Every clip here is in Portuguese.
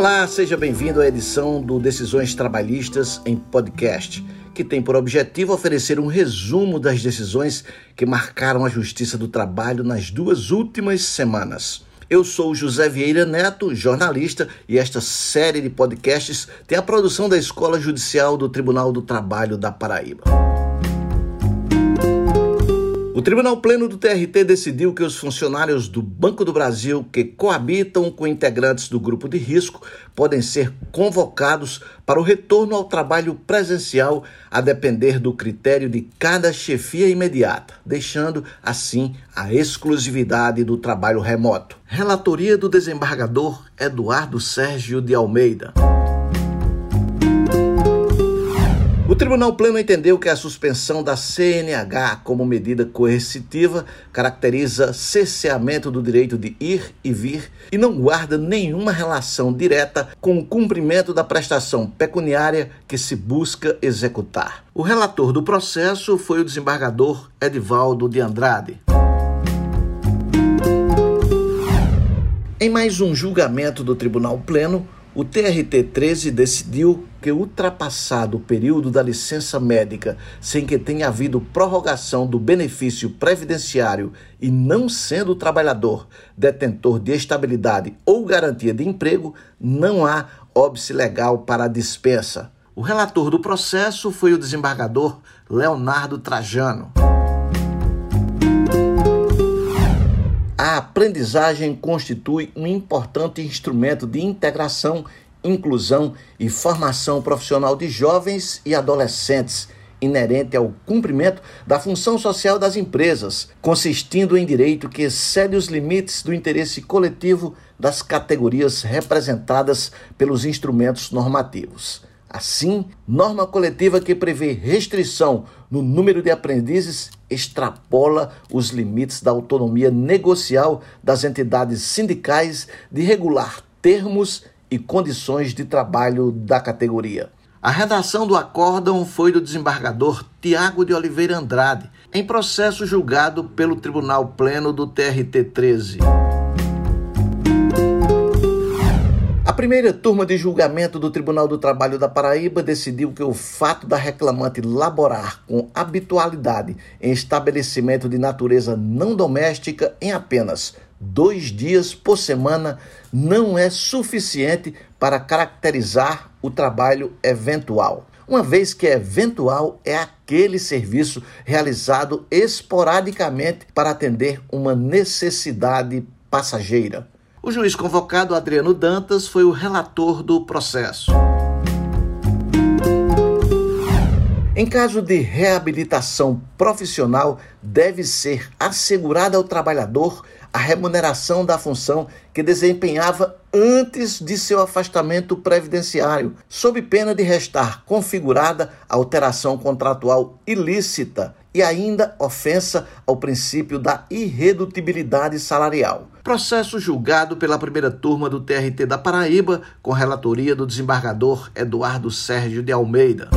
Olá, seja bem-vindo à edição do Decisões Trabalhistas em Podcast, que tem por objetivo oferecer um resumo das decisões que marcaram a Justiça do Trabalho nas duas últimas semanas. Eu sou José Vieira Neto, jornalista, e esta série de podcasts tem a produção da Escola Judicial do Tribunal do Trabalho da Paraíba. O Tribunal Pleno do TRT decidiu que os funcionários do Banco do Brasil que coabitam com integrantes do grupo de risco podem ser convocados para o retorno ao trabalho presencial, a depender do critério de cada chefia imediata, deixando assim a exclusividade do trabalho remoto. Relatoria do desembargador Eduardo Sérgio de Almeida. O Tribunal Pleno entendeu que a suspensão da CNH como medida coercitiva caracteriza cerceamento do direito de ir e vir e não guarda nenhuma relação direta com o cumprimento da prestação pecuniária que se busca executar. O relator do processo foi o desembargador Edivaldo de Andrade. Em mais um julgamento do Tribunal Pleno, o TRT-13 decidiu que, ultrapassado o período da licença médica sem que tenha havido prorrogação do benefício previdenciário e não sendo o trabalhador detentor de estabilidade ou garantia de emprego, não há óbice legal para a dispensa. O relator do processo foi o desembargador Leonardo Trajano. A aprendizagem constitui um importante instrumento de integração, inclusão e formação profissional de jovens e adolescentes, inerente ao cumprimento da função social das empresas, consistindo em direito que excede os limites do interesse coletivo das categorias representadas pelos instrumentos normativos. Assim, norma coletiva que prevê restrição no número de aprendizes extrapola os limites da autonomia negocial das entidades sindicais de regular termos e condições de trabalho da categoria. A redação do acórdão foi do desembargador Tiago de Oliveira Andrade, em processo julgado pelo Tribunal Pleno do TRT 13. Primeira turma de julgamento do Tribunal do Trabalho da Paraíba decidiu que o fato da reclamante laborar com habitualidade em estabelecimento de natureza não doméstica em apenas dois dias por semana não é suficiente para caracterizar o trabalho eventual. Uma vez que eventual é aquele serviço realizado esporadicamente para atender uma necessidade passageira. O juiz convocado, Adriano Dantas, foi o relator do processo. Em caso de reabilitação profissional, deve ser assegurada ao trabalhador a remuneração da função que desempenhava antes de seu afastamento previdenciário, sob pena de restar configurada alteração contratual ilícita e ainda ofensa ao princípio da irredutibilidade salarial. Processo julgado pela primeira turma do TRT da Paraíba, com relatoria do desembargador Eduardo Sérgio de Almeida.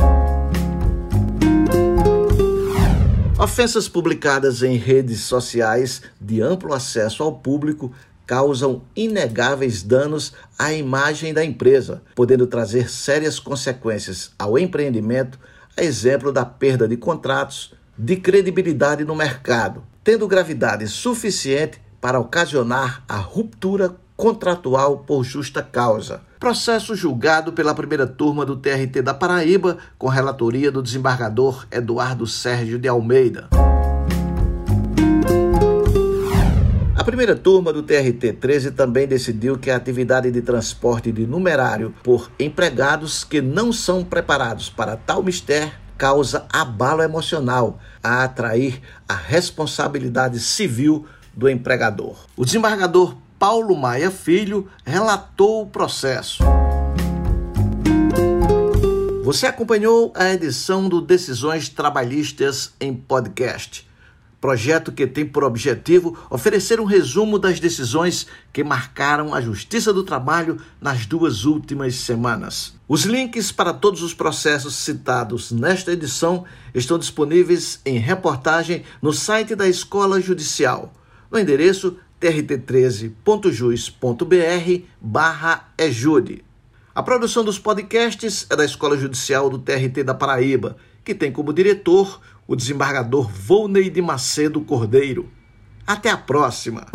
Ofensas publicadas em redes sociais de amplo acesso ao público causam inegáveis danos à imagem da empresa, podendo trazer sérias consequências ao empreendimento, a exemplo da perda de contratos, de credibilidade no mercado, tendo gravidade suficiente para ocasionar a ruptura contratual por justa causa. Processo julgado pela primeira turma do TRT da Paraíba, com relatoria do desembargador Eduardo Sérgio de Almeida. A primeira turma do TRT 13 também decidiu que a atividade de transporte de numerário por empregados que não são preparados para tal mistério causa abalo emocional a atrair a responsabilidade civil do empregador. O desembargador Paulo Maia Filho relatou o processo. Você acompanhou a edição do Decisões Trabalhistas em Podcast, projeto que tem por objetivo oferecer um resumo das decisões que marcaram a Justiça do Trabalho nas duas últimas semanas. Os links para todos os processos citados nesta edição estão disponíveis em reportagem no site da Escola Judicial, no endereço trt13.jus.br barra ejude. A produção dos podcasts é da Escola Judicial do TRT da Paraíba, que tem como diretor o desembargador Volney de Macedo Cordeiro. Até a próxima!